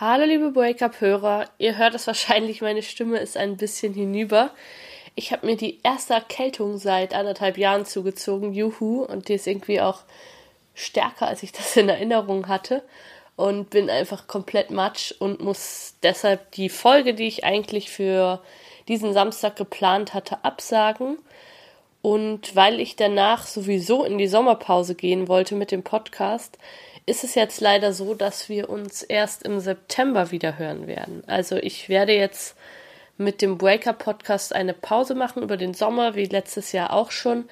Hallo liebe Break-Up-Hörer, ihr hört es wahrscheinlich, meine Stimme ist ein bisschen hinüber. Ich habe mir die erste Erkältung seit anderthalb Jahren zugezogen, juhu, und die ist irgendwie auch stärker, als ich das in Erinnerung hatte. Und bin einfach komplett matsch und muss deshalb die Folge, die ich eigentlich für diesen Samstag geplant hatte, absagen. Und weil ich danach sowieso in die Sommerpause gehen wollte mit dem Podcast, ist es jetzt leider so, dass wir uns erst im September wieder hören werden. Also ich werde jetzt mit dem Breaker-Podcast eine Pause machen über den Sommer, wie letztes Jahr auch schon.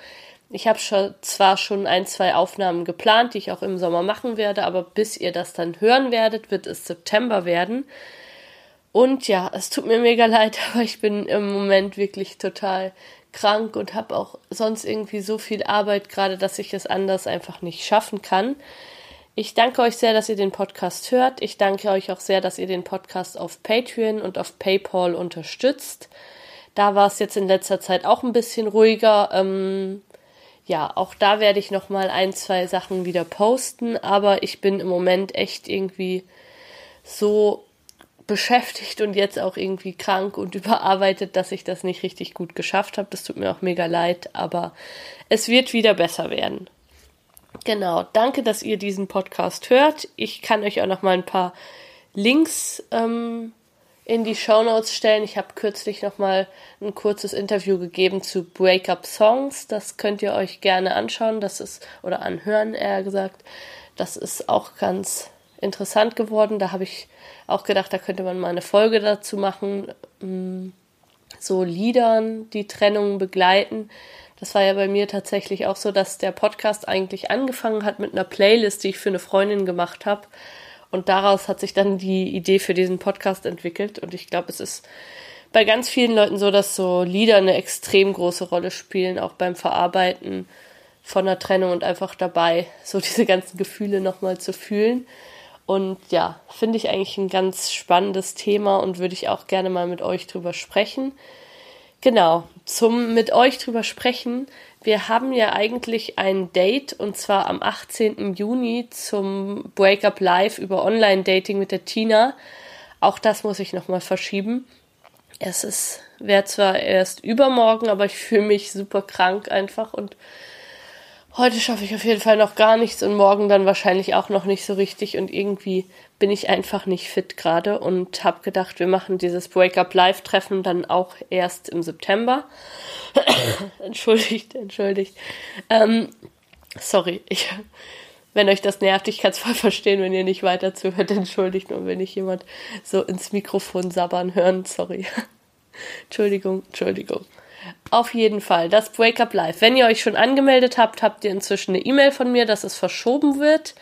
Ich habe schon, zwar schon ein, zwei Aufnahmen geplant, die ich auch im Sommer machen werde, aber bis ihr das dann hören werdet, wird es September werden. Und ja, es tut mir mega leid, aber ich bin im Moment wirklich total krank und habe auch sonst irgendwie so viel Arbeit gerade, dass ich es anders einfach nicht schaffen kann. Ich danke euch sehr, dass ihr den Podcast hört. Ich danke euch auch sehr, dass ihr den Podcast auf Patreon und auf PayPal unterstützt. Da war es jetzt in letzter Zeit auch ein bisschen ruhiger. Ähm, ja, auch da werde ich noch mal ein, zwei Sachen wieder posten, aber ich bin im Moment echt irgendwie so beschäftigt und jetzt auch irgendwie krank und überarbeitet, dass ich das nicht richtig gut geschafft habe. Das tut mir auch mega leid, aber es wird wieder besser werden. Genau, danke, dass ihr diesen Podcast hört. Ich kann euch auch noch mal ein paar Links ähm, in die Show Notes stellen. Ich habe kürzlich noch mal ein kurzes Interview gegeben zu Breakup Songs. Das könnt ihr euch gerne anschauen. Das ist oder anhören, eher gesagt. Das ist auch ganz interessant geworden. Da habe ich auch gedacht, da könnte man mal eine Folge dazu machen. Mm, so Liedern, die Trennung begleiten. Das war ja bei mir tatsächlich auch so, dass der Podcast eigentlich angefangen hat mit einer Playlist, die ich für eine Freundin gemacht habe. Und daraus hat sich dann die Idee für diesen Podcast entwickelt. Und ich glaube, es ist bei ganz vielen Leuten so, dass so Lieder eine extrem große Rolle spielen, auch beim Verarbeiten von der Trennung und einfach dabei, so diese ganzen Gefühle nochmal zu fühlen. Und ja, finde ich eigentlich ein ganz spannendes Thema und würde ich auch gerne mal mit euch drüber sprechen. Genau, zum mit euch drüber sprechen. Wir haben ja eigentlich ein Date und zwar am 18. Juni zum Breakup Live über Online-Dating mit der Tina. Auch das muss ich nochmal verschieben. Es ist, wäre zwar erst übermorgen, aber ich fühle mich super krank einfach und heute schaffe ich auf jeden Fall noch gar nichts und morgen dann wahrscheinlich auch noch nicht so richtig und irgendwie bin ich einfach nicht fit gerade und habe gedacht, wir machen dieses Breakup Live Treffen dann auch erst im September. entschuldigt, entschuldigt. Ähm, sorry, ich, wenn euch das nervt, ich kann es voll verstehen, wenn ihr nicht weiter zuhört, entschuldigt nur, wenn ich jemand so ins Mikrofon sabbern hören, sorry. Entschuldigung, Entschuldigung. Auf jeden Fall, das Breakup Live. Wenn ihr euch schon angemeldet habt, habt ihr inzwischen eine E-Mail von mir, dass es verschoben wird.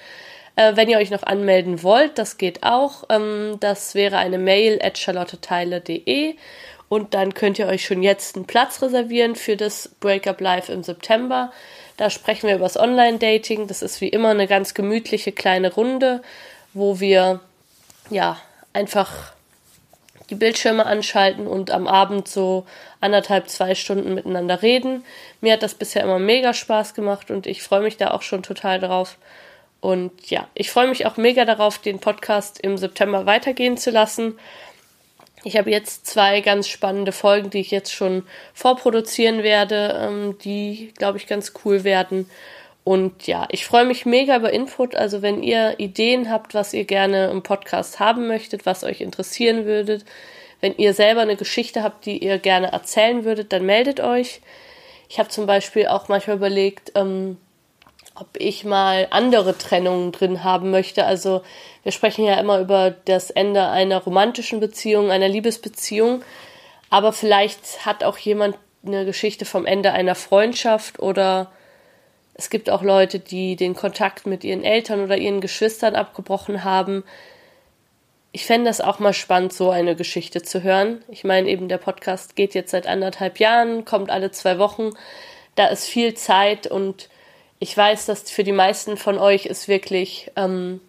Äh, wenn ihr euch noch anmelden wollt, das geht auch. Ähm, das wäre eine Mail at charlotteteile.de und dann könnt ihr euch schon jetzt einen Platz reservieren für das Breakup Live im September. Da sprechen wir über das Online-Dating. Das ist wie immer eine ganz gemütliche kleine Runde, wo wir ja einfach die Bildschirme anschalten und am Abend so anderthalb, zwei Stunden miteinander reden. Mir hat das bisher immer mega Spaß gemacht und ich freue mich da auch schon total drauf. Und ja, ich freue mich auch mega darauf, den Podcast im September weitergehen zu lassen. Ich habe jetzt zwei ganz spannende Folgen, die ich jetzt schon vorproduzieren werde, ähm, die, glaube ich, ganz cool werden. Und ja, ich freue mich mega über Input. Also wenn ihr Ideen habt, was ihr gerne im Podcast haben möchtet, was euch interessieren würdet, wenn ihr selber eine Geschichte habt, die ihr gerne erzählen würdet, dann meldet euch. Ich habe zum Beispiel auch manchmal überlegt, ähm, ob ich mal andere Trennungen drin haben möchte. Also wir sprechen ja immer über das Ende einer romantischen Beziehung, einer Liebesbeziehung. Aber vielleicht hat auch jemand eine Geschichte vom Ende einer Freundschaft oder es gibt auch Leute, die den Kontakt mit ihren Eltern oder ihren Geschwistern abgebrochen haben. ich fände das auch mal spannend, so eine Geschichte zu hören. Ich meine, eben der Podcast geht jetzt seit anderthalb Jahren, kommt alle zwei Wochen. Da ist viel Zeit und ich weiß, dass für die meisten von euch ist wirklich ähm,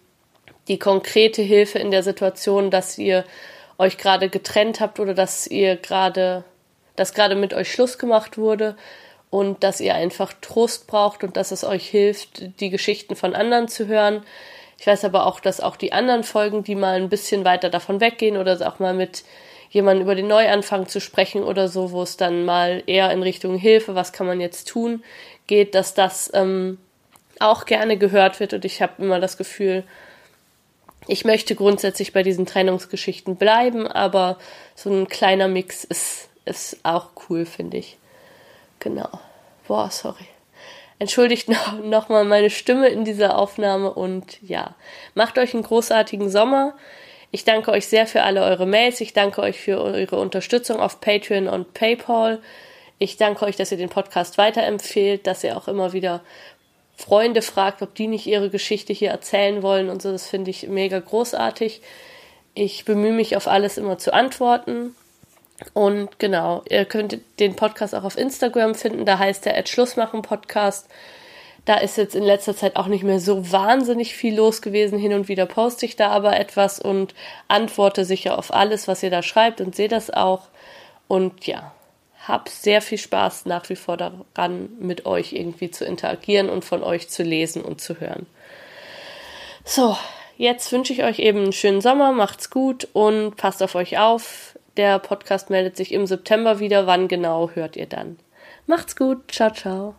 die konkrete Hilfe in der Situation, dass ihr euch gerade getrennt habt oder dass ihr gerade, dass gerade mit euch Schluss gemacht wurde und dass ihr einfach Trost braucht und dass es euch hilft, die Geschichten von anderen zu hören. Ich weiß aber auch, dass auch die anderen Folgen, die mal ein bisschen weiter davon weggehen oder auch mal mit jemandem über den Neuanfang zu sprechen oder so, wo es dann mal eher in Richtung Hilfe, was kann man jetzt tun, geht, dass das ähm, auch gerne gehört wird und ich habe immer das Gefühl, ich möchte grundsätzlich bei diesen Trennungsgeschichten bleiben, aber so ein kleiner Mix ist, ist auch cool, finde ich. Genau. Boah, sorry. Entschuldigt noch, noch meine Stimme in dieser Aufnahme und ja, macht euch einen großartigen Sommer. Ich danke euch sehr für alle eure Mails. Ich danke euch für eure Unterstützung auf Patreon und PayPal. Ich danke euch, dass ihr den Podcast weiterempfehlt, dass ihr auch immer wieder Freunde fragt, ob die nicht ihre Geschichte hier erzählen wollen und so. Das finde ich mega großartig. Ich bemühe mich auf alles immer zu antworten. Und genau, ihr könnt den Podcast auch auf Instagram finden, da heißt der Schlussmachen Podcast. Da ist jetzt in letzter Zeit auch nicht mehr so wahnsinnig viel los gewesen. Hin und wieder poste ich da aber etwas und antworte sicher auf alles, was ihr da schreibt und sehe das auch. Und ja, hab sehr viel Spaß nach wie vor daran, mit euch irgendwie zu interagieren und von euch zu lesen und zu hören. So, jetzt wünsche ich euch eben einen schönen Sommer, macht's gut und passt auf euch auf. Der Podcast meldet sich im September wieder. Wann genau hört ihr dann? Macht's gut. Ciao, ciao.